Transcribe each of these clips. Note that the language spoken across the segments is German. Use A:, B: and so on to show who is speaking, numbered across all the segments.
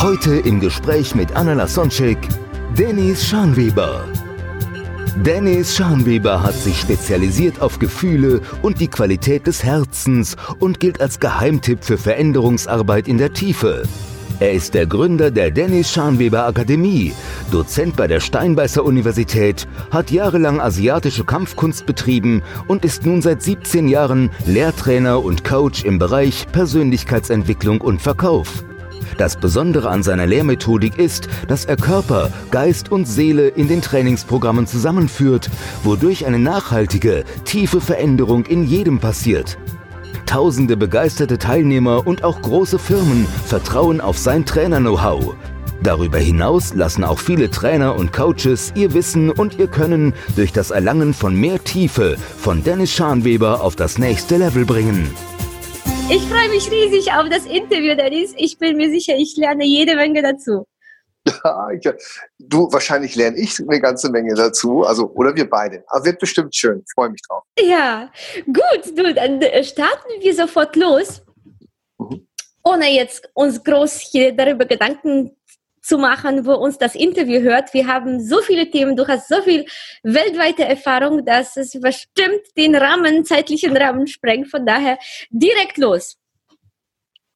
A: Heute im Gespräch mit Anna Lasonczek, Dennis Schanweber. Dennis Scharnweber hat sich spezialisiert auf Gefühle und die Qualität des Herzens und gilt als Geheimtipp für Veränderungsarbeit in der Tiefe. Er ist der Gründer der Dennis Scharnweber Akademie, Dozent bei der Steinbeißer Universität, hat jahrelang asiatische Kampfkunst betrieben und ist nun seit 17 Jahren Lehrtrainer und Coach im Bereich Persönlichkeitsentwicklung und Verkauf. Das Besondere an seiner Lehrmethodik ist, dass er Körper, Geist und Seele in den Trainingsprogrammen zusammenführt, wodurch eine nachhaltige, tiefe Veränderung in jedem passiert. Tausende begeisterte Teilnehmer und auch große Firmen vertrauen auf sein Trainer-Know-how. Darüber hinaus lassen auch viele Trainer und Coaches ihr Wissen und ihr Können durch das Erlangen von mehr Tiefe von Dennis Scharnweber auf das nächste Level bringen.
B: Ich freue mich riesig auf das Interview, Dennis. Ich bin mir sicher, ich lerne jede Menge dazu.
C: Ich, du, wahrscheinlich lerne ich eine ganze Menge dazu, also oder wir beide. Aber wird bestimmt schön. Freue mich drauf.
B: Ja, gut, du, dann äh, starten wir sofort los.
C: Mhm.
B: Ohne jetzt uns groß hier darüber Gedanken zu machen, wo uns das Interview hört. Wir haben so viele Themen, du hast so viel weltweite Erfahrung, dass es bestimmt den Rahmen, zeitlichen Rahmen sprengt. Von daher direkt los.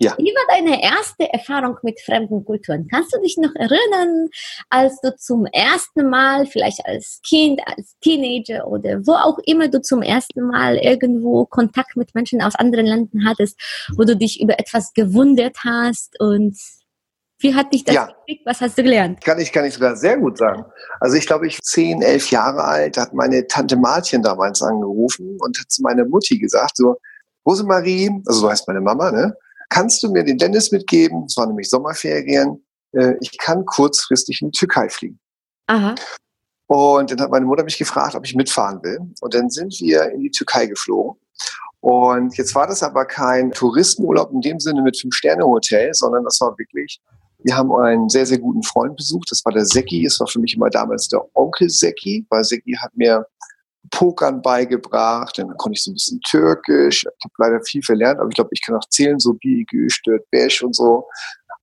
C: Ja.
B: Wie war deine erste Erfahrung mit fremden Kulturen? Kannst du dich noch erinnern, als du zum ersten Mal, vielleicht als Kind, als Teenager oder wo auch immer du zum ersten Mal irgendwo Kontakt mit Menschen aus anderen Ländern hattest, wo du dich über etwas gewundert hast und wie hat dich das
C: Ja.
B: gekriegt? Was hast du gelernt?
C: Kann ich, kann ich sogar sehr gut sagen. Also ich glaube, ich zehn, elf Jahre alt, hat meine Tante Martchen damals angerufen und hat zu meiner Mutti gesagt, so, Rosemarie, also so heißt meine Mama, ne? Kannst du mir den Dennis mitgeben? Es waren nämlich Sommerferien. Äh, Ich kann kurzfristig in die Türkei fliegen.
B: Aha.
C: Und dann hat meine Mutter mich gefragt, ob ich mitfahren will. Und dann sind wir in die Türkei geflogen. Und jetzt war das aber kein Touristenurlaub in dem Sinne mit Fünf-Sterne-Hotel, sondern das war wirklich, wir haben einen sehr, sehr guten Freund besucht. Das war der Seki. Es war für mich immer damals der Onkel Seki, weil Seki hat mir Pokern beigebracht. Dann konnte ich so ein bisschen Türkisch. Ich habe leider viel verlernt, aber ich glaube, ich kann auch zählen, so wie gestört, Besch und so.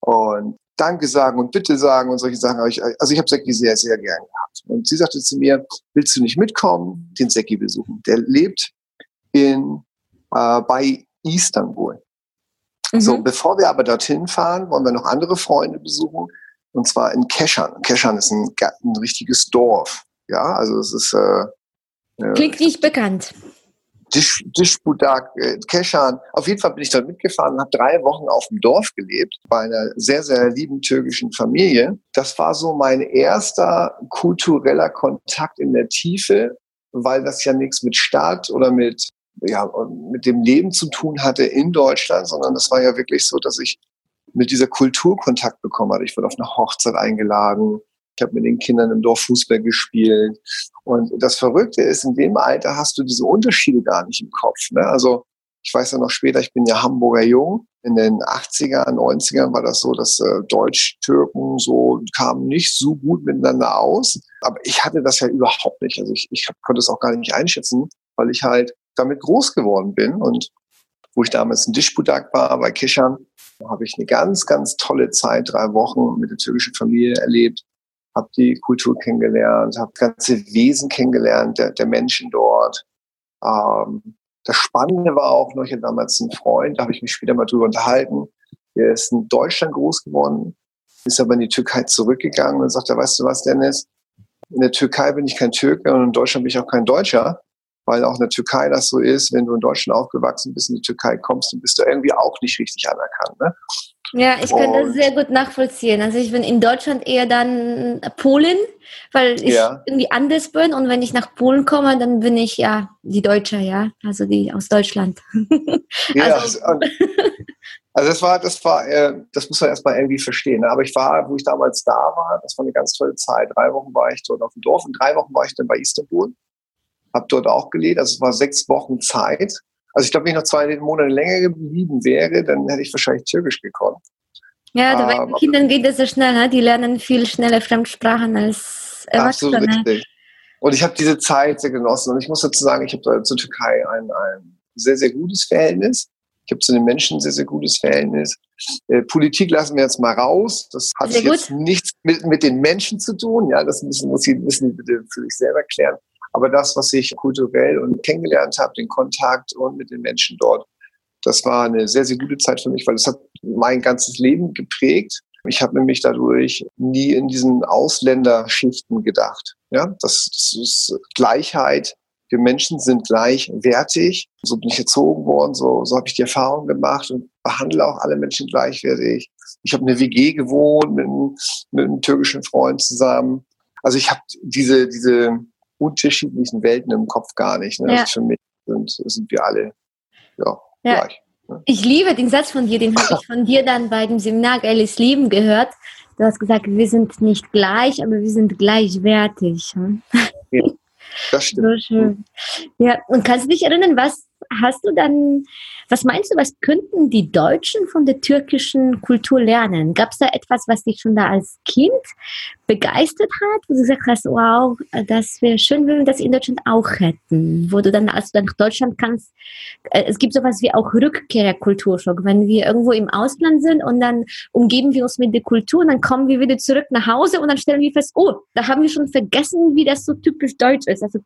C: Und Danke sagen und Bitte sagen und solche Sachen. also ich habe Seki sehr, sehr gern gehabt. Und sie sagte zu mir, willst du nicht mitkommen, den Seki besuchen? Der lebt in, äh, bei Istanbul. So,
B: Mhm.
C: bevor wir aber dorthin fahren, wollen wir noch andere Freunde besuchen. Und zwar in Keschan. Keschan ist ein, ein richtiges Dorf. Ja, also es ist äh, äh,
B: Klingt nicht bekannt.
C: Dish, Dishbudak, äh, Keschan. Auf jeden Fall bin ich dort mitgefahren und habe drei Wochen auf dem Dorf gelebt, bei einer sehr, sehr lieben türkischen Familie. Das war so mein erster kultureller Kontakt in der Tiefe, weil das ja nichts mit Staat oder mit, ja, mit dem Leben zu tun hatte in Deutschland, sondern das war ja wirklich so, dass ich mit dieser Kultur Kontakt bekommen hatte. Ich wurde auf eine Hochzeit eingeladen. Ich habe mit den Kindern im Dorf Fußball gespielt. Und das Verrückte ist, in dem Alter hast du diese Unterschiede gar nicht im Kopf. Ne? Also ich weiß ja noch später, ich bin ja Hamburger Jung. In den 80er, 90ern war das so, dass äh, Deutsch-Türken so kamen nicht so gut miteinander aus. Aber ich hatte das ja überhaupt nicht. Also ich, ich konnte es auch gar nicht einschätzen, weil ich halt damit groß geworden bin. Und wo ich damals in Dishbudak war, bei Kishan, da habe ich eine ganz, ganz tolle Zeit, drei Wochen mit der türkischen Familie erlebt habe die Kultur kennengelernt, habe ganze Wesen kennengelernt der, der Menschen dort. Ähm, das Spannende war auch noch, ich hatte damals einen Freund, da habe ich mich später mal drüber unterhalten, der ist in Deutschland groß geworden, ist aber in die Türkei zurückgegangen und sagte, weißt du was, Dennis, in der Türkei bin ich kein Türke und in Deutschland bin ich auch kein Deutscher, weil auch in der Türkei das so ist, wenn du in Deutschland aufgewachsen bist, in die Türkei kommst, dann bist du irgendwie auch nicht richtig anerkannt. Ne?
B: Ja, ich kann das
C: Und-
B: sehr gut nachvollziehen. Also ich bin in Deutschland eher dann Polen, weil ich
C: Ja.
B: irgendwie anders bin und wenn ich nach Polen komme, dann bin ich ja die Deutsche, ja, also die aus Deutschland.
C: Ja,
B: Also-
C: und, also das war, das war, äh, das muss man erstmal irgendwie verstehen. ne? Aber ich war, wo ich damals da war, das war eine ganz tolle Zeit. Drei Wochen war ich dort auf dem Dorf und drei Wochen war ich dann bei Istanbul. Hab dort auch gelebt. Also es war sechs Wochen Zeit. Also ich glaube, wenn ich noch zwei Monate länger geblieben wäre, dann hätte ich wahrscheinlich Türkisch gekonnt.
B: Ja, da bei
C: Aber-
B: den Kindern geht das so schnell, ne? die lernen viel schneller Fremdsprachen als
C: Absolut
B: Erwachsene.
C: richtig. Und ich habe diese Zeit sehr genossen. Und ich muss dazu sagen, ich habe zur Türkei ein, ein sehr, sehr gutes Verhältnis. Ich habe zu den Menschen ein sehr, sehr gutes Verhältnis. Äh, Politik lassen wir jetzt mal raus. Das hat
B: Sehr
C: jetzt nichts mit, mit den Menschen zu tun. Ja, das müssen, muss die, müssen die bitte für sich selber klären. Aber das, was ich kulturell und kennengelernt habe, den Kontakt und mit den Menschen dort, das war eine sehr, sehr gute Zeit für mich, weil das hat mein ganzes Leben geprägt. Ich habe nämlich dadurch nie in diesen Ausländerschichten gedacht. Ja, das, das ist Gleichheit. Wir Menschen sind gleichwertig. So bin ich erzogen worden, so, so habe ich die Erfahrung gemacht und behandle auch alle Menschen gleichwertig. Ich habe eine WG gewohnt mit, mit einem türkischen Freund zusammen. Also ich habe diese, diese unterschiedlichen Welten im Kopf gar nicht. Ne?
B: Ja.
C: Also für mich sind, sind wir alle ja,
B: Ja.
C: gleich.
B: Ich liebe den Satz von dir, den habe ich von dir dann bei dem Seminar Geiles Leben gehört. Du hast gesagt, wir sind nicht gleich, aber wir sind gleichwertig. hm?
C: Das stimmt.
B: So schön. Ja, und kannst du dich erinnern, was hast du dann, was meinst du, was könnten die Deutschen von der türkischen Kultur lernen? Gab es da etwas, was dich schon da als Kind begeistert hat, wo du gesagt hast, wow, das wäre schön, wenn wir das in Deutschland auch hätten? Wo du dann, als du dann nach Deutschland kannst, äh, es gibt sowas wie auch Rückkehrkulturschock, wenn wir irgendwo im Ausland sind und dann umgeben wir uns mit der Kultur und dann kommen wir wieder zurück nach Hause und dann stellen wir fest, oh, da haben wir schon vergessen, wie das so typisch deutsch ist. Also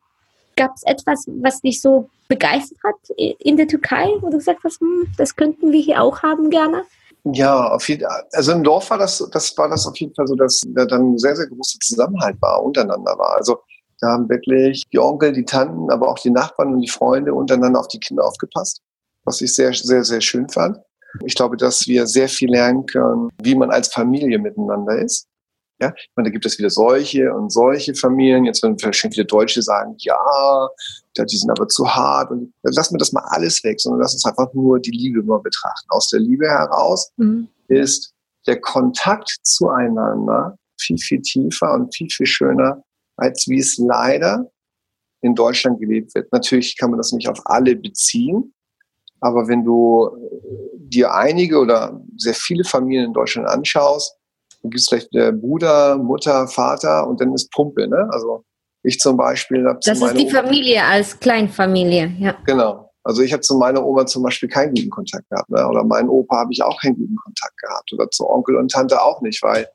B: gab es etwas, was dich so begeistert hat in der Türkei, wo du gesagt hast, hm, das könnten wir hier auch haben gerne?
C: Ja, auf jeden. Also im Dorf war das, das war das auf jeden Fall so, dass da dann sehr, sehr großer Zusammenhalt war, untereinander war. Also da haben wirklich die Onkel, die Tanten, aber auch die Nachbarn und die Freunde untereinander auf die Kinder aufgepasst, was ich sehr, sehr, sehr schön fand. Ich glaube, dass wir sehr viel lernen können, wie man als Familie miteinander ist. Ja, ich meine, da gibt es wieder solche und solche Familien. Jetzt werden vielleicht viele Deutsche sagen, ja, die sind aber zu hart. Und lassen wir das mal alles weg, sondern lass uns einfach nur die Liebe mal betrachten. Aus der Liebe heraus
B: Mhm.
C: ist der Kontakt zueinander viel, viel tiefer und viel, viel schöner, als wie es leider in Deutschland gelebt wird. Natürlich kann man das nicht auf alle beziehen, aber wenn du äh, dir einige oder sehr viele Familien in Deutschland anschaust, dann gibt es vielleicht äh, Bruder, Mutter, Vater und dann ist Pumpe. Ne? Also ich zum Beispiel habe zu
B: Das ist die
C: Oma-
B: Familie als Kleinfamilie, ja.
C: Genau. Also ich habe zu meiner Oma zum Beispiel keinen guten Kontakt gehabt. Ne? Oder meinen Opa habe ich auch keinen guten Kontakt gehabt. Oder zu Onkel und Tante auch nicht, weil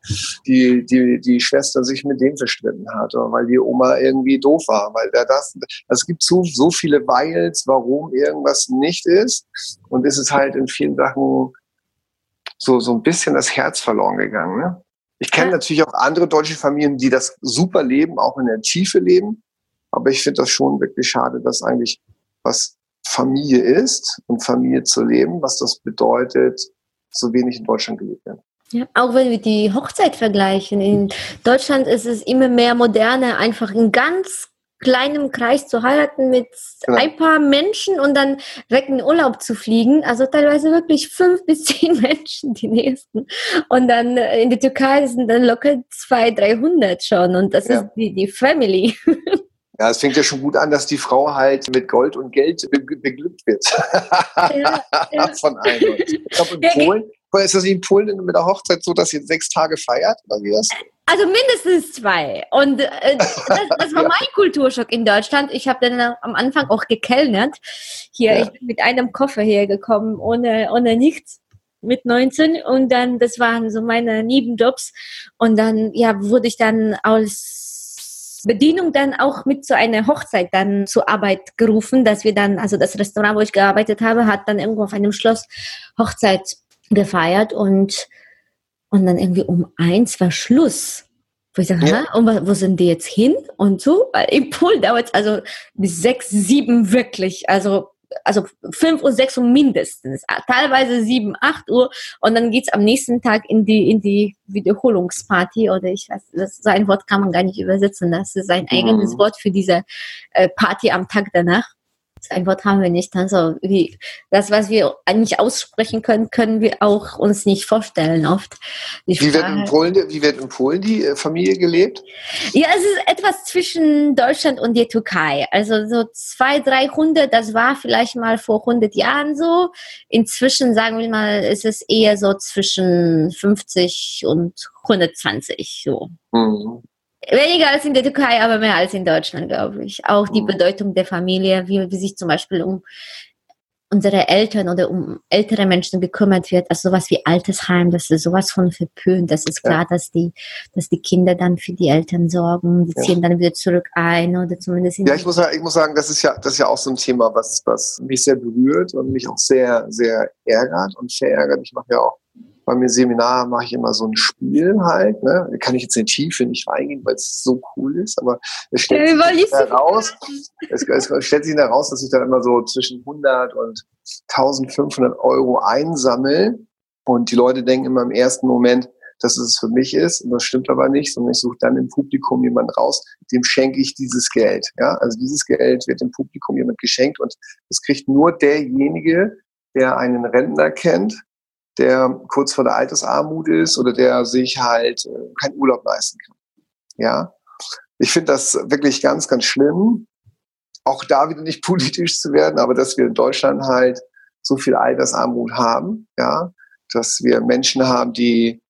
C: die, die, die Schwester sich mit dem verstritten hat. Oder weil die Oma irgendwie doof war. Weil der das, es gibt so, so viele Weils, warum irgendwas nicht ist. Und es ist halt in vielen Sachen so, so ein bisschen das Herz verloren gegangen. Ne? Ich kenne
B: Ja.
C: natürlich auch andere deutsche Familien, die das super leben, auch in der Tiefe leben. Aber ich finde das schon wirklich schade, dass eigentlich was Familie ist und Familie zu leben, was das bedeutet, so wenig in Deutschland gelebt wird.
B: Ja, auch wenn wir die Hochzeit vergleichen. In Deutschland ist es immer mehr moderne, einfach in ganz kleinem Kreis zu heiraten mit
C: Genau.
B: ein paar Menschen und dann weg in Urlaub zu fliegen. Also teilweise wirklich fünf bis zehn Menschen, die nächsten. Und dann äh, in der Türkei sind dann locker zwei, dreihundert schon. Und das
C: Ja.
B: ist die, die Family.
C: Ja, es fängt ja schon gut an, dass die Frau halt mit Gold und Geld be beglückt wird.
B: Ja, ja.
C: Von allen. Ich glaube, in Polen, ist das in Polen mit der Hochzeit so, dass ihr sechs Tage feiert? Oder wie das?
B: Also mindestens zwei. Und äh, das, das war mein Kulturschock in Deutschland. Ich habe dann am Anfang auch gekellnert. Hier,
C: Ja.
B: ich bin mit einem Koffer hergekommen, ohne, ohne nichts mit 19 und dann, das waren so meine Nebenjobs und dann, ja, wurde ich dann als Bedienung dann auch mit zu einer Hochzeit dann zur Arbeit gerufen, dass wir dann, also das Restaurant, wo ich gearbeitet habe, hat dann irgendwo auf einem Schloss Hochzeit gefeiert und und dann irgendwie um eins war Schluss. Wo ich sage,
C: Ja.
B: und wo, wo sind die jetzt hin? Und so, weil im Pool dauert es also bis sechs, sieben wirklich. Also also fünf Uhr, sechs Uhr mindestens, teilweise sieben, acht Uhr und dann geht's am nächsten Tag in die, in die Wiederholungsparty oder ich weiß, das, so ein Wort kann man gar nicht übersetzen, das ist ein eigenes
C: Mhm.
B: Wort für diese äh, Party am Tag danach. Ein Wort haben wir nicht. Also wie, das, was wir eigentlich aussprechen können, können wir auch uns nicht vorstellen oft.
C: Wie wird, in Polen, wie wird in Polen die äh, Familie gelebt?
B: ja, es ist etwas zwischen Deutschland und der Türkei. Also so zwei, drei Hunde, das war vielleicht mal vor 100 Jahren so. Inzwischen, sagen wir mal, ist es eher so zwischen 50 und 120 so.
C: Mhm.
B: Weniger als in der Türkei, aber mehr als in Deutschland, glaube ich. Auch die
C: Mhm.
B: Bedeutung der Familie, wie, wie sich zum Beispiel um unsere Eltern oder um ältere Menschen gekümmert wird, also sowas wie Altersheim, das ist sowas von verpönt. Das ist
C: Ja.
B: klar, dass die, dass die Kinder dann für die Eltern sorgen, die
C: Ja.
B: ziehen dann wieder zurück ein oder zumindest in
C: Ja, ich muss, sagen- ich muss sagen, das ist ja, das ist ja auch so ein Thema, was, was mich sehr berührt und mich auch sehr, sehr ärgert und verärgert. Ich mache ja auch bei mir Seminar mache ich immer so ein Spiel halt, ne? Da kann ich jetzt in die Tiefe nicht reingehen, weil es so cool ist, aber es stellt
B: Ja, wollen
C: sich heraus, es, es stellt sich heraus, dass ich dann immer so zwischen 100 und 1500 Euro einsammle und die Leute denken immer im ersten Moment, dass es für mich ist. Und das stimmt aber nicht, sondern ich suche dann im Publikum jemand raus, dem schenke ich dieses Geld. Ja, also dieses Geld wird dem Publikum jemand geschenkt und das kriegt nur derjenige, der einen Rentner kennt, der kurz vor der Altersarmut ist oder der sich halt äh, keinen Urlaub leisten kann. Ja, ich finde das wirklich ganz, ganz schlimm. Auch da wieder nicht politisch zu werden, aber dass wir in Deutschland halt so viel Altersarmut haben, ja, dass wir Menschen haben, die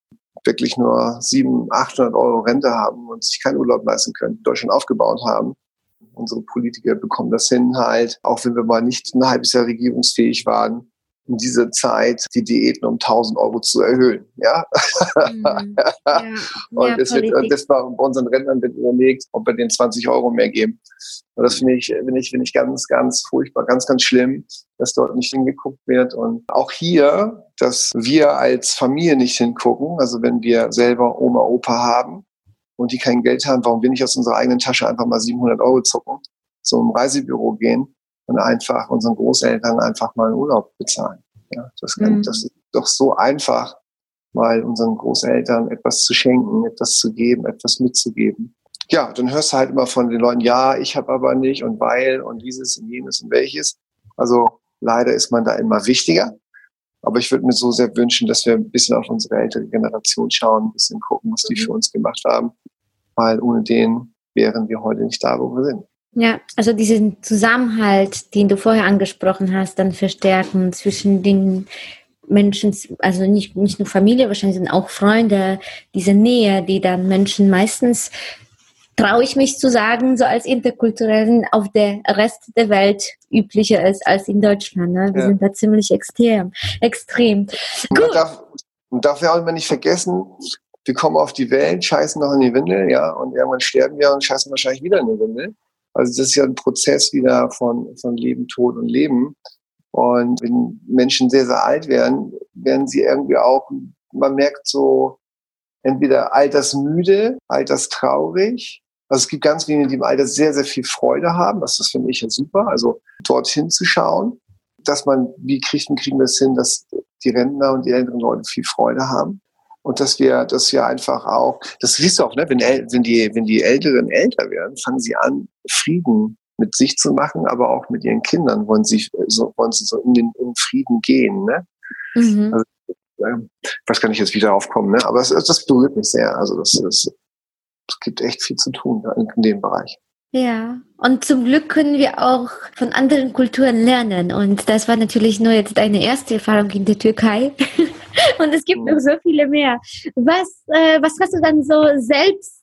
C: wirklich nur 700, 800 Euro Rente haben und sich keinen Urlaub leisten können, Deutschland aufgebaut haben. Unsere Politiker bekommen das hin halt, auch wenn wir mal nicht ein halbes Jahr regierungsfähig waren, in dieser Zeit die Diäten um 1000 Euro zu erhöhen. Ja,
B: Mhm. Ja,
C: und
B: ja,
C: es wird, und das war bei unseren Rentnern wird überlegt, ob wir denen 20 Euro mehr geben. Und das finde ich, finde ich, finde ich ganz, ganz furchtbar, ganz, ganz schlimm, dass dort nicht hingeguckt wird. Und auch hier, dass wir als Familie nicht hingucken. Also wenn wir selber Oma, Opa haben und die kein Geld haben, warum wir nicht aus unserer eigenen Tasche einfach mal 700 Euro zucken, zum Reisebüro gehen und einfach unseren Großeltern einfach mal einen Urlaub bezahlen. Ja, das, kann,
B: Mhm.
C: das ist doch so einfach, mal unseren Großeltern etwas zu schenken, etwas zu geben, etwas mitzugeben. Ja, dann hörst du halt immer von den Leuten, ja, ich habe aber nicht und weil und dieses und jenes und welches. Also leider ist man da immer wichtiger. Aber ich würde mir so sehr wünschen, dass wir ein bisschen auf unsere ältere Generation schauen, ein bisschen gucken, was die
B: Mhm.
C: für uns gemacht haben. Weil ohne den wären wir heute nicht da, wo wir sind.
B: Ja, also diesen Zusammenhalt, den du vorher angesprochen hast, dann verstärken zwischen den Menschen, also nicht, nicht nur Familie, wahrscheinlich sind auch Freunde, diese Nähe, die dann Menschen meistens, traue ich mich zu sagen, so als Interkulturellen auf der Rest der Welt üblicher ist als in Deutschland. Ne? Wir
C: Ja.
B: sind da ziemlich extrem. extrem.
C: Und man darf, man darf ja auch immer nicht vergessen, wir kommen auf die Welt, scheißen noch in die Windel, ja, und irgendwann sterben wir und scheißen wahrscheinlich wieder in die Windel. Also das ist ja ein Prozess wieder von, von Leben, Tod und Leben. Und wenn Menschen sehr, sehr alt werden, werden sie irgendwie auch, man merkt so, entweder altersmüde, alterstraurig. Also es gibt ganz wenige, die im Alter sehr, sehr viel Freude haben. Das, das finde ich ja super. Also dorthin zu schauen, dass man, wie kriegen, kriegen wir es hin, dass die Rentner und die älteren Leute viel Freude haben. Und dass wir, dass wir einfach auch, das siehst du auch, ne, wenn, wenn die, wenn die Älteren älter werden, fangen sie an, Frieden mit sich zu machen, aber auch mit ihren Kindern wollen sie, so, wollen sie so in den in Frieden gehen, ne?
B: Mhm.
C: Also, Ähm, Was kann ich jetzt wieder aufkommen, ne? Aber es, das berührt mich sehr. Also das, das, es gibt echt viel zu tun in, in dem Bereich.
B: Ja, und zum Glück können wir auch von anderen Kulturen lernen. Und das war natürlich nur jetzt deine erste Erfahrung in der Türkei. Und es gibt noch so viele mehr. Was, äh, was hast du dann so selbst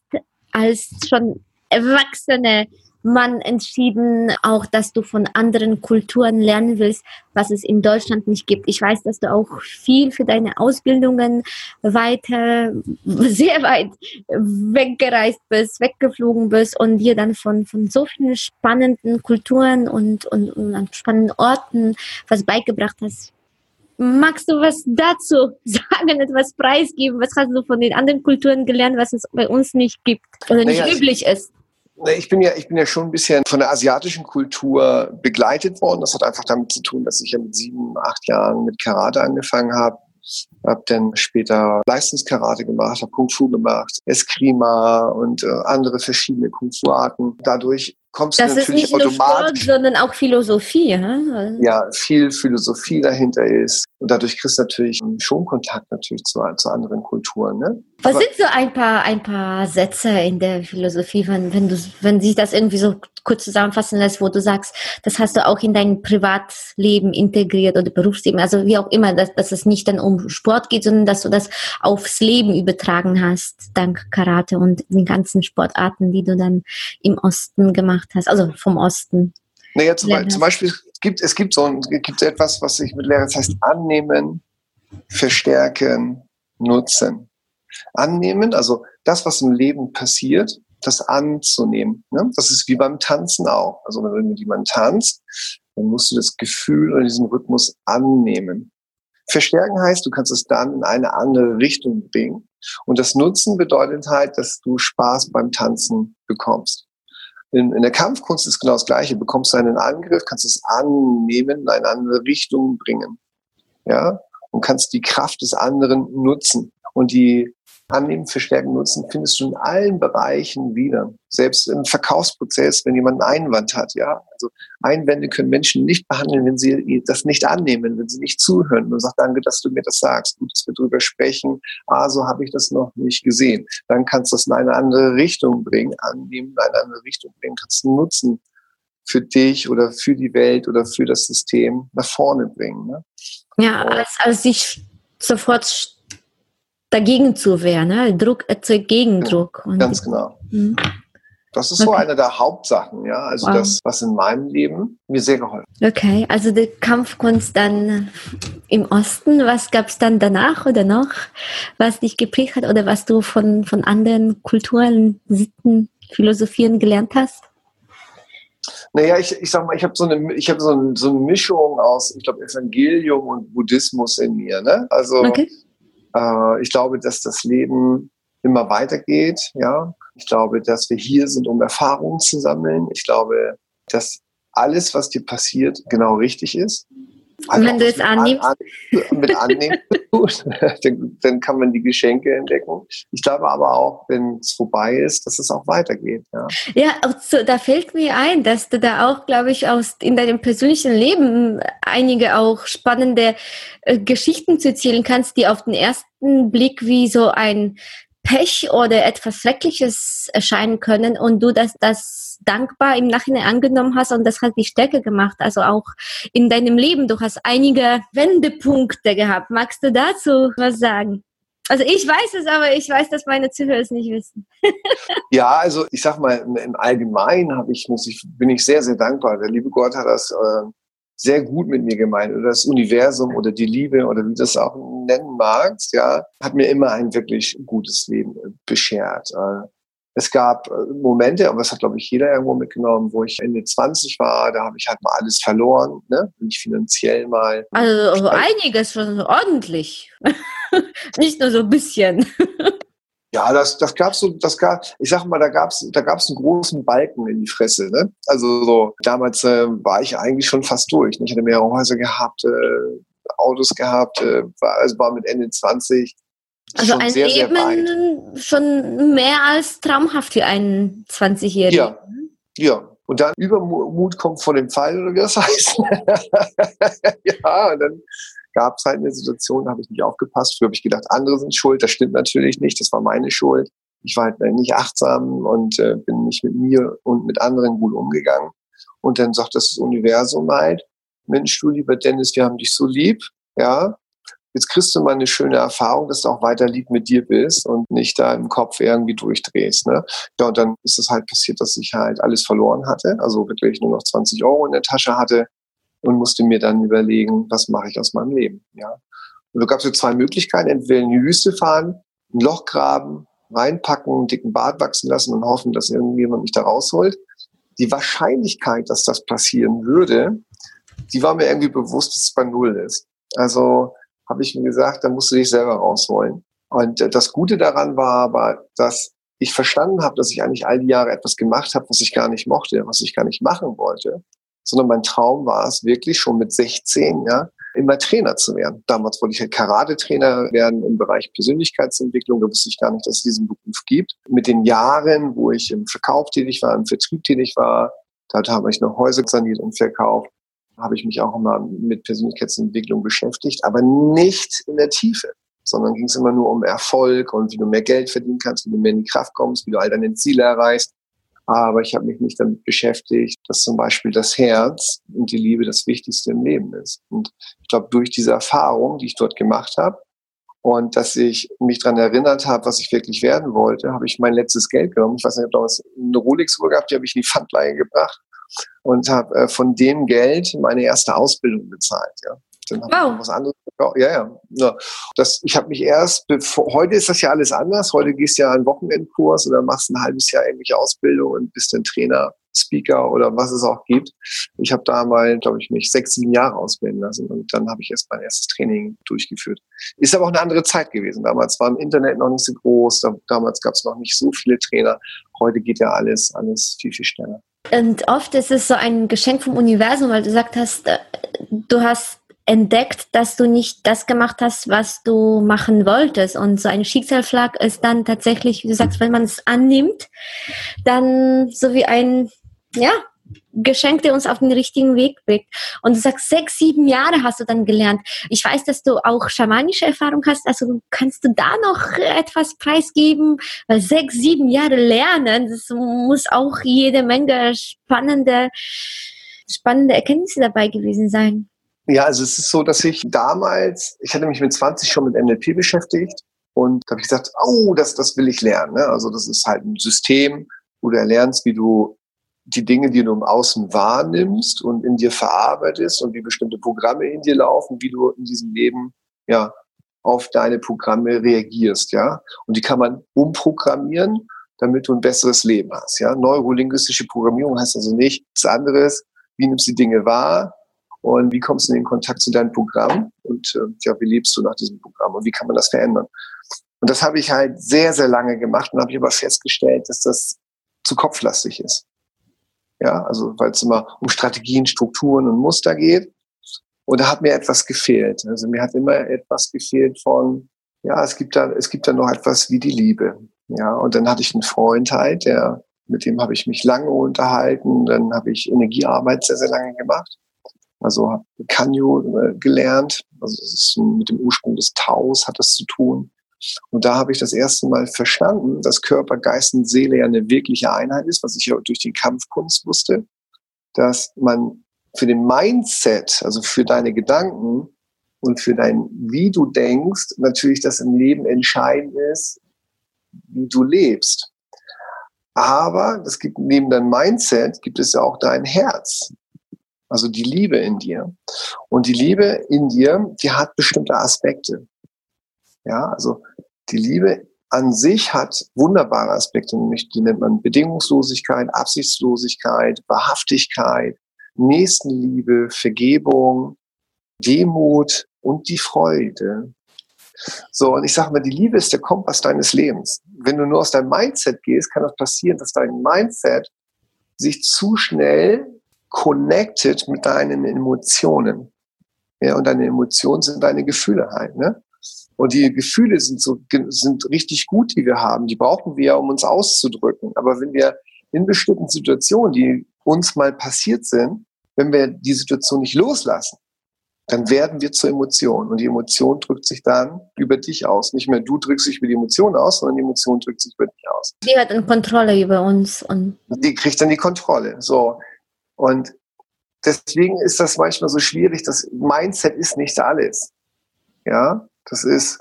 B: als schon erwachsene Mann entschieden, auch dass du von anderen Kulturen lernen willst, was es in Deutschland nicht gibt? Ich weiß, dass du auch viel für deine Ausbildungen weiter, sehr weit weggereist bist, weggeflogen bist und dir dann von, von so vielen spannenden Kulturen und, und, und an spannenden Orten was beigebracht hast. Magst du was dazu sagen, etwas preisgeben? Was hast du von den anderen Kulturen gelernt, was es bei uns nicht gibt oder nicht
C: Naja, ich-
B: üblich ist?
C: Ich bin ja, ich bin ja schon ein bisschen von der asiatischen Kultur begleitet worden. Das hat einfach damit zu tun, dass ich ja mit sieben, acht Jahren mit Karate angefangen habe. Hab dann später Leistungskarate gemacht, habe Kung Fu gemacht, Eskrima und äh, andere verschiedene Kung Fu Arten. Dadurch kommst
B: das
C: du natürlich
B: ist nicht nur
C: automatisch.
B: Sport, sondern auch Philosophie. Hm?
C: ja, viel Philosophie dahinter ist. Und dadurch kriegst du natürlich schon Kontakt natürlich zu, zu anderen Kulturen. Ne?
B: Was
C: Aber-
B: sind so ein paar, ein paar Sätze in der Philosophie, wenn, wenn, du, wenn sich das irgendwie so kurz zusammenfassen lässt, wo du sagst, das hast du auch in dein Privatleben integriert oder Berufsleben, also wie auch immer, dass, dass es nicht dann um Sport geht, sondern dass du das aufs Leben übertragen hast, dank Karate und den ganzen Sportarten, die du dann im Osten gemacht hast, also vom Osten.
C: Naja, zum, zum Beispiel es gibt es gibt so ein, gibt etwas, was ich mit lehre, das heißt annehmen, verstärken, nutzen. Annehmen, also das, was im Leben passiert, das anzunehmen. Ne? Das ist wie beim Tanzen auch. Also wenn du mit jemandem tanzt, dann musst du das Gefühl oder diesen Rhythmus annehmen. Verstärken heißt, du kannst es dann in eine andere Richtung bringen. Und das Nutzen bedeutet halt, dass du Spaß beim Tanzen bekommst. In, in der Kampfkunst ist genau das Gleiche. Du bekommst einen Angriff, kannst es annehmen, in eine andere Richtung bringen. Ja, und kannst die Kraft des anderen nutzen. Und die Annehmen, Verstärken, Nutzen findest du in allen Bereichen wieder. Selbst im Verkaufsprozess, wenn jemand einen Einwand hat, ja. Also Einwände können Menschen nicht behandeln, wenn sie das nicht annehmen, wenn sie nicht zuhören und sagen, danke, dass du mir das sagst. Gut, dass wir drüber sprechen. Ah, so habe ich das noch nicht gesehen. Dann kannst du das in eine andere Richtung bringen, annehmen, in eine andere Richtung bringen, kannst du Nutzen für dich oder für die Welt oder für das System nach vorne bringen. Ne?
B: Ja, als, als sich sofort dagegen zu wehren, ne? Druck erzeugt Gegendruck. Und
C: Ganz genau.
B: Mhm.
C: Das ist so
B: Okay.
C: eine der Hauptsachen, ja. Also
B: Wow.
C: das, was in meinem Leben mir sehr geholfen hat.
B: Okay, also die Kampfkunst dann im Osten. Was gab es dann danach oder noch, was dich geprägt hat oder was du von, von anderen Kulturen, Sitten, Philosophien gelernt hast?
C: Naja, ich, ich sag mal, ich habe so eine, ich habe so, ein, so eine Mischung aus, ich glaube, Evangelium und Buddhismus in mir. Ne? Also
B: Okay.
C: Äh, ich glaube, dass das Leben immer weitergeht. Ja, ich glaube, dass wir hier sind, um Erfahrungen zu sammeln. Ich glaube, dass alles, was dir passiert, genau richtig ist.
B: Und wenn
C: auch
B: du es annimmst?
C: An, an, mit Annehmen dann, dann kann man die Geschenke entdecken. Ich glaube aber auch, wenn es vorbei ist, dass es auch weitergeht. Ja.
B: Ja, auch so, da fällt mir ein, dass du da auch, glaube ich, aus in deinem persönlichen Leben einige auch spannende äh, Geschichten zu erzählen kannst, die auf den ersten Blick wie so ein Pech oder etwas Schreckliches erscheinen können und du das, das dankbar im Nachhinein angenommen hast und das hat die Stärke gemacht. Also auch in deinem Leben, du hast einige Wendepunkte gehabt. Magst du dazu was sagen? Also ich weiß es, aber ich weiß, dass meine Zuhörer es nicht wissen.
C: Ja, also ich sag mal, im, Allgemeinen ich, muss ich, bin ich sehr, sehr dankbar. Der liebe Gott hat das äh, sehr gut mit mir gemeint. Oder das Universum oder die Liebe oder wie du das auch nennen magst, ja, hat mir immer ein wirklich gutes Leben äh, beschert. Äh, es gab äh, Momente, aber das hat, glaube ich, jeder irgendwo mitgenommen, wo ich Ende 20 war, da habe ich halt mal alles verloren, ne? Nicht finanziell mal.
B: Also einiges schon ordentlich. Nicht nur so ein bisschen.
C: Ja, das, das gab's so, das gab, ich sag mal, da gab's, da gab's einen großen Balken in die Fresse, ne? Also so, damals äh, war ich eigentlich schon fast durch. Ne? Ich hatte mehrere Häuser gehabt, äh, Autos gehabt, äh, war, also war mit Ende 20
B: Also ein
C: sehr, sehr.
B: Leben schon mehr als traumhaft für einen 20-Jährigen.
C: Ja. Ja. Und dann Übermut kommt vor dem Fall, oder wie das heißt. ja, und dann gab es halt eine Situation, da habe ich nicht aufgepasst. Früher habe ich gedacht, andere sind schuld. Das stimmt natürlich nicht. Das war meine Schuld. Ich war halt nicht achtsam und äh, bin nicht mit mir und mit anderen gut umgegangen. Und dann sagt das Universum halt, Mensch, du lieber Dennis, wir haben dich so lieb, ja. Jetzt kriegst du mal eine schöne Erfahrung, dass du auch weiter lieb mit dir bist und nicht da im Kopf irgendwie durchdrehst. Ne? Ja, und dann ist es halt passiert, dass ich halt alles verloren hatte, also wirklich nur noch 20 Euro in der Tasche hatte und musste mir dann überlegen, was mache ich aus meinem Leben. Ja? Und da gab es so zwei Möglichkeiten, entweder in die Wüste fahren, ein Loch graben, reinpacken, einen dicken Bart wachsen lassen und hoffen, dass irgendjemand mich da rausholt. Die Wahrscheinlichkeit, dass das passieren würde, die war mir irgendwie bewusst, dass es bei Null ist. Also habe ich mir gesagt, da musst du dich selber rausholen. Und äh, das Gute daran war aber, dass ich verstanden habe, dass ich eigentlich all die Jahre etwas gemacht habe, was ich gar nicht mochte, was ich gar nicht machen wollte, sondern mein Traum war es wirklich schon mit 16, ja, immer Trainer zu werden. Damals wollte ich halt Karate-Trainer werden im Bereich Persönlichkeitsentwicklung. Da wusste ich gar nicht, dass es diesen Beruf gibt. Mit den Jahren, wo ich im Verkauf tätig war, im Vertrieb tätig war, da habe ich noch Häuser saniert und verkauft, habe ich mich auch immer mit Persönlichkeitsentwicklung beschäftigt, aber nicht in der Tiefe sondern ging es immer nur um Erfolg und wie du mehr Geld verdienen kannst, wie du mehr in die Kraft kommst, wie du all deine Ziele erreichst. Aber ich habe mich nicht damit beschäftigt, dass zum Beispiel das Herz und die Liebe das Wichtigste im Leben ist. Und ich glaube, durch diese Erfahrung, die ich dort gemacht habe, und dass ich mich daran erinnert habe, was ich wirklich werden wollte, habe ich mein letztes Geld genommen. Ich weiß nicht, ob damals eine Rolex-Uhr gehabt, die habe ich in die Pfandleihe gebracht und habe äh, von dem Geld meine erste Ausbildung bezahlt. Ja. Dann habe wow. ich was anderes gekauft. Ja, ja. ja. Das, ich habe mich erst, bevor, heute ist das ja alles anders. Heute gehst du ja einen Wochenendkurs oder machst ein halbes Jahr irgendwelche Ausbildung und bist dann Trainer, Speaker oder was es auch gibt. Ich habe da mal, glaube ich, mich sechs, sieben Jahre ausbilden lassen und dann habe ich erst mein erstes Training durchgeführt. Ist aber auch eine andere Zeit gewesen. Damals war im Internet noch nicht so groß, damals gab es noch nicht so viele Trainer. Heute geht ja alles, alles viel, viel schneller.
B: Und oft ist es so ein Geschenk vom Universum, weil du gesagt hast, äh, du hast entdeckt, dass du nicht das gemacht hast, was du machen wolltest. Und so ein Schicksalsschlag ist dann tatsächlich, wie du sagst, wenn man es annimmt, dann so wie ein, ja, Geschenk, der uns auf den richtigen Weg bringt. Und du sagst, sechs, sieben Jahre hast du dann gelernt. Ich weiß, dass du auch schamanische Erfahrung hast. Also kannst du da noch etwas preisgeben? Weil sechs, sieben Jahre lernen, das muss auch jede Menge spannende, spannende Erkenntnisse dabei gewesen sein.
C: Ja, also es ist so, dass ich damals, ich hatte mich mit 20 schon mit NLP beschäftigt und habe ich gesagt, oh, das, das will ich lernen. Ne? Also das ist halt ein System, wo du erlernst, wie du die Dinge, die du im Außen wahrnimmst und in dir verarbeitest und wie bestimmte Programme in dir laufen, wie du in diesem Leben ja auf deine Programme reagierst, ja. Und die kann man umprogrammieren, damit du ein besseres Leben hast, ja. Neurolinguistische Programmierung heißt also nichts anderes, wie nimmst du die Dinge wahr, und wie kommst du in den Kontakt zu deinem Programm und äh, ja, wie lebst du nach diesem Programm und wie kann man das verändern? Und das habe ich halt sehr, sehr lange gemacht und habe ich aber festgestellt, dass das zu kopflastig ist. Ja, also weil es immer um Strategien, Strukturen und Muster geht. Und da hat mir etwas gefehlt. Also mir hat immer etwas gefehlt von, ja, es gibt da, es gibt da noch etwas wie die Liebe. Ja, und dann hatte ich einen Freund halt, der, mit dem habe ich mich lange unterhalten. Dann habe ich Energiearbeit sehr, sehr lange gemacht. Also Kanyo äh, gelernt. Also das ist mit dem Ursprung des Taus hat das zu tun. Und da habe ich das erste Mal verstanden, dass Körper, Geist und Seele ja eine wirkliche Einheit ist, was ich ja durch die Kampfkunst wusste, dass man für den Mindset, also für deine Gedanken und für dein, wie du denkst, natürlich das im Leben entscheidend ist, wie du lebst. Aber es gibt neben deinem Mindset gibt es ja auch dein Herz also die Liebe in dir. Und die Liebe in dir, die hat bestimmte Aspekte. Ja, also die Liebe an sich hat wunderbare Aspekte, nämlich die nennt man Bedingungslosigkeit, Absichtslosigkeit, Wahrhaftigkeit, Nächstenliebe, Vergebung, Demut und die Freude. So, und ich sage mal, die Liebe ist der Kompass deines Lebens. Wenn du nur aus deinem Mindset gehst, kann das passieren, dass dein Mindset sich zu schnell connected mit deinen Emotionen. Ja, und deine Emotionen sind deine Gefühle halt, ne? Und die Gefühle sind so, sind richtig gut, die wir haben. Die brauchen wir, um uns auszudrücken. Aber wenn wir in bestimmten Situationen, die uns mal passiert sind, wenn wir die Situation nicht loslassen, dann werden wir zur Emotion. Und die Emotion drückt sich dann über dich aus. Nicht mehr du drückst dich über die Emotion aus, sondern die Emotion drückt sich über dich aus.
B: Die hat dann Kontrolle über uns. Und
C: die kriegt dann die Kontrolle. So. Und deswegen ist das manchmal so schwierig. Das Mindset ist nicht alles. Ja, das ist,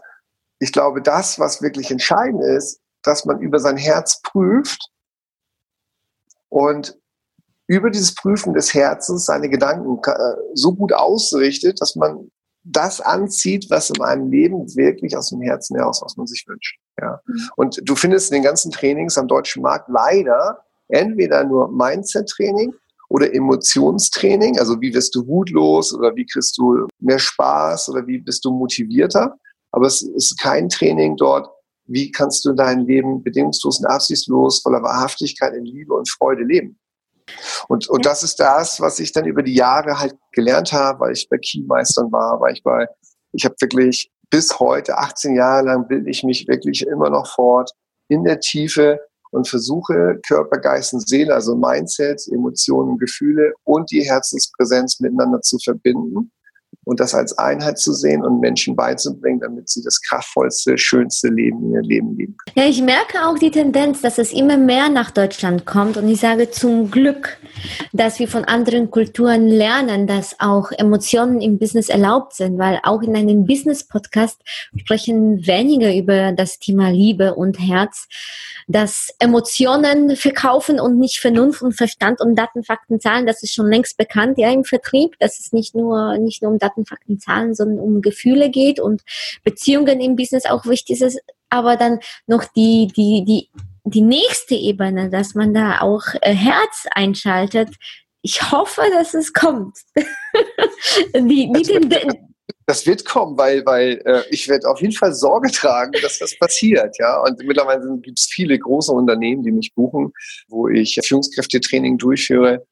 C: ich glaube, das, was wirklich entscheidend ist, dass man über sein Herz prüft und über dieses Prüfen des Herzens seine Gedanken äh, so gut ausrichtet, dass man das anzieht, was in einem Leben wirklich aus dem Herzen heraus, was man sich wünscht. Ja. Mhm. Und du findest in den ganzen Trainings am deutschen Markt leider entweder nur Mindset-Training oder Emotionstraining, also wie wirst du wutlos oder wie kriegst du mehr Spaß oder wie bist du motivierter. Aber es ist kein Training dort, wie kannst du dein Leben bedingungslos und absichtslos, voller Wahrhaftigkeit in Liebe und Freude leben. Und, und das ist das, was ich dann über die Jahre halt gelernt habe, weil ich bei Keymeistern war, weil ich bei, ich habe wirklich bis heute, 18 Jahre lang, bilde ich mich wirklich immer noch fort in der Tiefe und versuche Körper, Geist und Seele, also Mindset, Emotionen, Gefühle und die Herzenspräsenz miteinander zu verbinden und das als Einheit zu sehen und Menschen beizubringen, damit sie das kraftvollste, schönste Leben in ihr Leben leben.
B: Ja, ich merke auch die Tendenz, dass es immer mehr nach Deutschland kommt und ich sage zum Glück, dass wir von anderen Kulturen lernen, dass auch Emotionen im Business erlaubt sind, weil auch in einem Business-Podcast sprechen weniger über das Thema Liebe und Herz, dass Emotionen verkaufen und nicht Vernunft und Verstand und Daten, Fakten, Zahlen, das ist schon längst bekannt, ja, im Vertrieb, dass es nicht nur, nicht nur um Daten, Fakten, Zahlen, sondern um Gefühle geht und Beziehungen im Business auch wichtig ist, aber dann noch die, die, die, die nächste Ebene, dass man da auch äh, Herz einschaltet. Ich hoffe, dass es kommt.
C: die, die, das, das wird kommen, weil, weil äh, ich werde auf jeden Fall Sorge tragen, dass das passiert. Ja, und mittlerweile gibt es viele große Unternehmen, die mich buchen, wo ich Führungskräftetraining durchführe,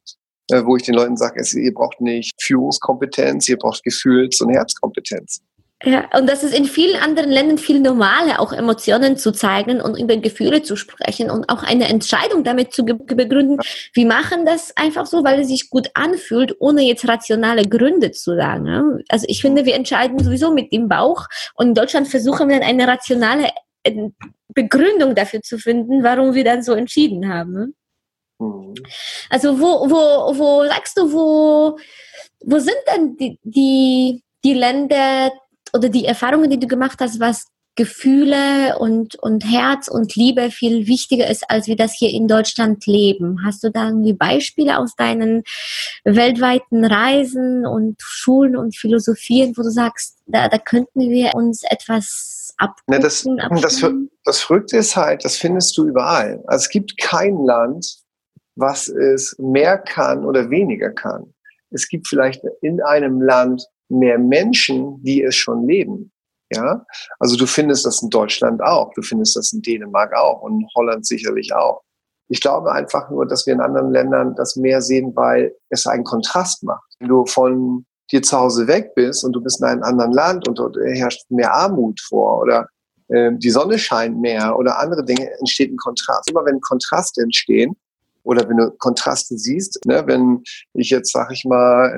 C: wo ich den Leuten sage, ihr braucht nicht Führungskompetenz, ihr braucht Gefühls- und Herzkompetenz.
B: Ja, und das ist in vielen anderen Ländern viel normaler, auch Emotionen zu zeigen und über Gefühle zu sprechen und auch eine Entscheidung damit zu begründen. Wir machen das einfach so, weil es sich gut anfühlt, ohne jetzt rationale Gründe zu sagen. Also ich finde, wir entscheiden sowieso mit dem Bauch und in Deutschland versuchen wir dann eine rationale äh, Begründung dafür zu finden, warum wir dann so entschieden haben. Mhm. Also wo, wo, wo sagst du, wo, wo sind denn die, die, die Länder oder die Erfahrungen, die du gemacht hast, was Gefühle und, und Herz und Liebe viel wichtiger ist, als wir das hier in Deutschland leben. Hast du da irgendwie Beispiele aus deinen weltweiten Reisen und Schulen und Philosophien, wo du sagst, da, da könnten wir uns etwas abgucken?
C: Ne, das, das, das Verrückte ist halt, das findest du überall. Also es gibt kein Land, was es mehr kann oder weniger kann. Es gibt vielleicht in einem Land mehr Menschen, die es schon leben. Ja, also du findest das in Deutschland auch, du findest das in Dänemark auch und in Holland sicherlich auch. Ich glaube einfach nur, dass wir in anderen Ländern das mehr sehen, weil es einen Kontrast macht. Wenn du von dir zu Hause weg bist und du bist in einem anderen Land und dort herrscht mehr Armut vor oder äh, die Sonne scheint mehr oder andere Dinge, entsteht ein Kontrast. Immer wenn Kontraste entstehen, oder wenn du Kontraste siehst, ne, wenn ich jetzt, sag ich mal,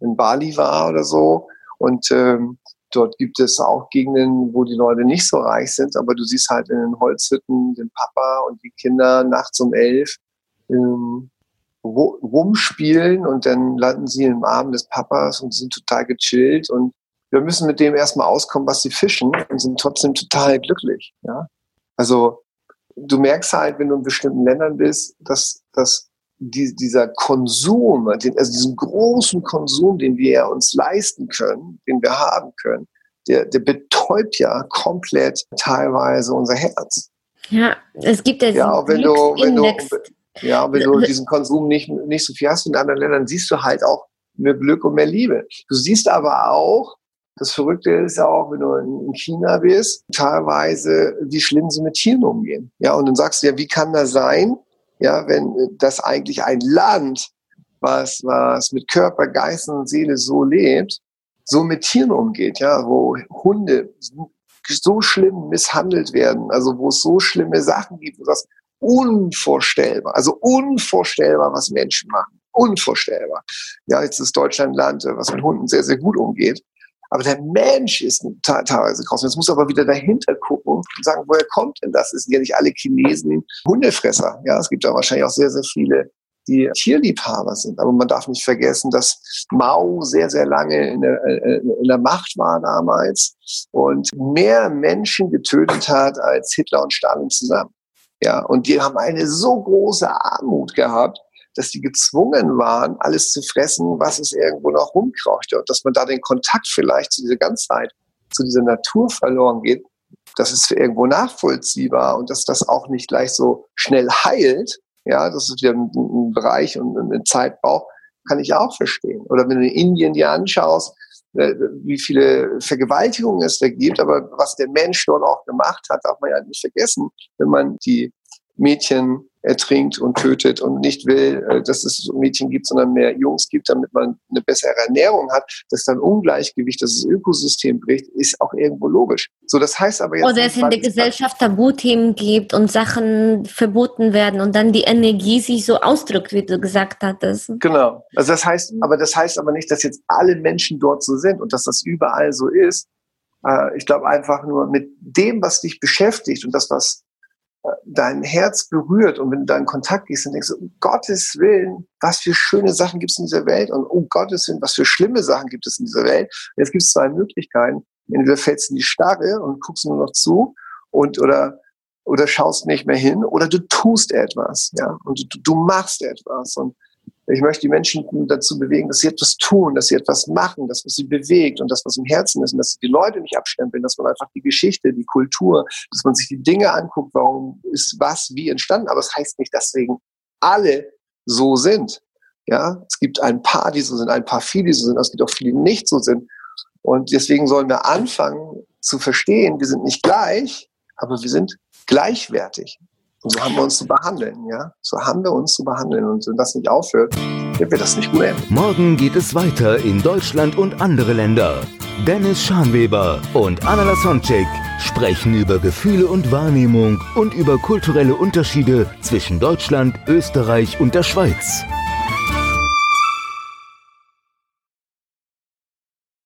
C: in Bali war oder so und ähm, dort gibt es auch Gegenden, wo die Leute nicht so reich sind, aber du siehst halt in den Holzhütten den Papa und die Kinder nachts um elf ähm, rumspielen und dann landen sie im Arm des Papas und sind total gechillt und wir müssen mit dem erstmal auskommen, was sie fischen und sind trotzdem total glücklich. Ja? Also du merkst halt, wenn du in bestimmten Ländern bist, dass, dass die, dieser Konsum, den, also diesen großen Konsum, den wir uns leisten können, den wir haben können, der, der betäubt ja komplett teilweise unser Herz.
B: Ja, es gibt ja,
C: ja wenn du, wenn du, ja, wenn du diesen Konsum nicht, nicht so viel hast in anderen Ländern, siehst du halt auch mehr Glück und mehr Liebe. Du siehst aber auch, das Verrückte ist ja auch, wenn du in China bist, teilweise, wie schlimm sie mit Tieren umgehen. Ja, und dann sagst du ja, wie kann das sein, ja, wenn das eigentlich ein Land, was, was mit Körper, Geist und Seele so lebt, so mit Tieren umgeht, ja, wo Hunde so schlimm misshandelt werden, also wo es so schlimme Sachen gibt, wo das unvorstellbar, also unvorstellbar, was Menschen machen. Unvorstellbar. Ja, jetzt ist Deutschland ein Land, was mit Hunden sehr, sehr gut umgeht. Aber der Mensch ist teilweise grausam. Jetzt muss aber wieder dahinter gucken und sagen, woher kommt denn das? Es sind ja nicht alle Chinesen Hundefresser. Ja, es gibt da wahrscheinlich auch sehr, sehr viele, die Tierliebhaber sind. Aber man darf nicht vergessen, dass Mao sehr, sehr lange in der, äh, in der Macht war damals und mehr Menschen getötet hat als Hitler und Stalin zusammen. Ja, und die haben eine so große Armut gehabt, dass die gezwungen waren, alles zu fressen, was es irgendwo noch rumkrauchte. Und dass man da den Kontakt vielleicht zu dieser Ganzheit, zu dieser Natur verloren geht, das ist irgendwo nachvollziehbar und dass das auch nicht gleich so schnell heilt, ja, das ist wieder ein, ein Bereich und eine Zeit braucht, kann ich auch verstehen. Oder wenn du in Indien dir anschaust, äh, wie viele Vergewaltigungen es da gibt, aber was der Mensch dort auch gemacht hat, darf man ja nicht vergessen, wenn man die Mädchen ertrinkt und tötet und nicht will, äh, dass es Mädchen gibt, sondern mehr Jungs gibt, damit man eine bessere Ernährung hat, dass dann Ungleichgewicht, dass das Ökosystem bricht, ist auch irgendwo logisch. So, das heißt aber jetzt.
B: Oder es in der Gesellschaft Tabuthemen gibt und Sachen verboten werden und dann die Energie sich so ausdrückt, wie du gesagt hattest.
C: Genau. Also das heißt, aber das heißt aber nicht, dass jetzt alle Menschen dort so sind und dass das überall so ist. Äh, ich glaube einfach nur mit dem, was dich beschäftigt und das, was dein Herz berührt und wenn du da in Kontakt gehst und denkst, um Gottes Willen, was für schöne Sachen gibt es in dieser Welt und um Gottes Willen, was für schlimme Sachen gibt es in dieser Welt. Und jetzt gibt es zwei Möglichkeiten. Entweder fällst du in die Starre und guckst nur noch zu und oder oder schaust nicht mehr hin oder du tust etwas, ja, und du, du machst etwas und ich möchte die Menschen dazu bewegen, dass sie etwas tun, dass sie etwas machen, das, was sie bewegt und das, was im Herzen ist und dass sie die Leute nicht abstempeln, dass man einfach die Geschichte, die Kultur, dass man sich die Dinge anguckt, warum ist was wie entstanden. Aber es das heißt nicht, dass deswegen alle so sind. Ja, es gibt ein paar, die so sind, ein paar viele, die so sind, es gibt auch viele, die nicht so sind. Und deswegen sollen wir anfangen zu verstehen, wir sind nicht gleich, aber wir sind gleichwertig. Und so haben wir uns zu behandeln, ja. So haben wir uns zu behandeln. Und wenn das nicht aufhört, wird das nicht gut enden.
A: Morgen geht es weiter in Deutschland und andere Länder. Dennis Schanweber und Anna Lasonczyk sprechen über Gefühle und Wahrnehmung und über kulturelle Unterschiede zwischen Deutschland, Österreich und der Schweiz.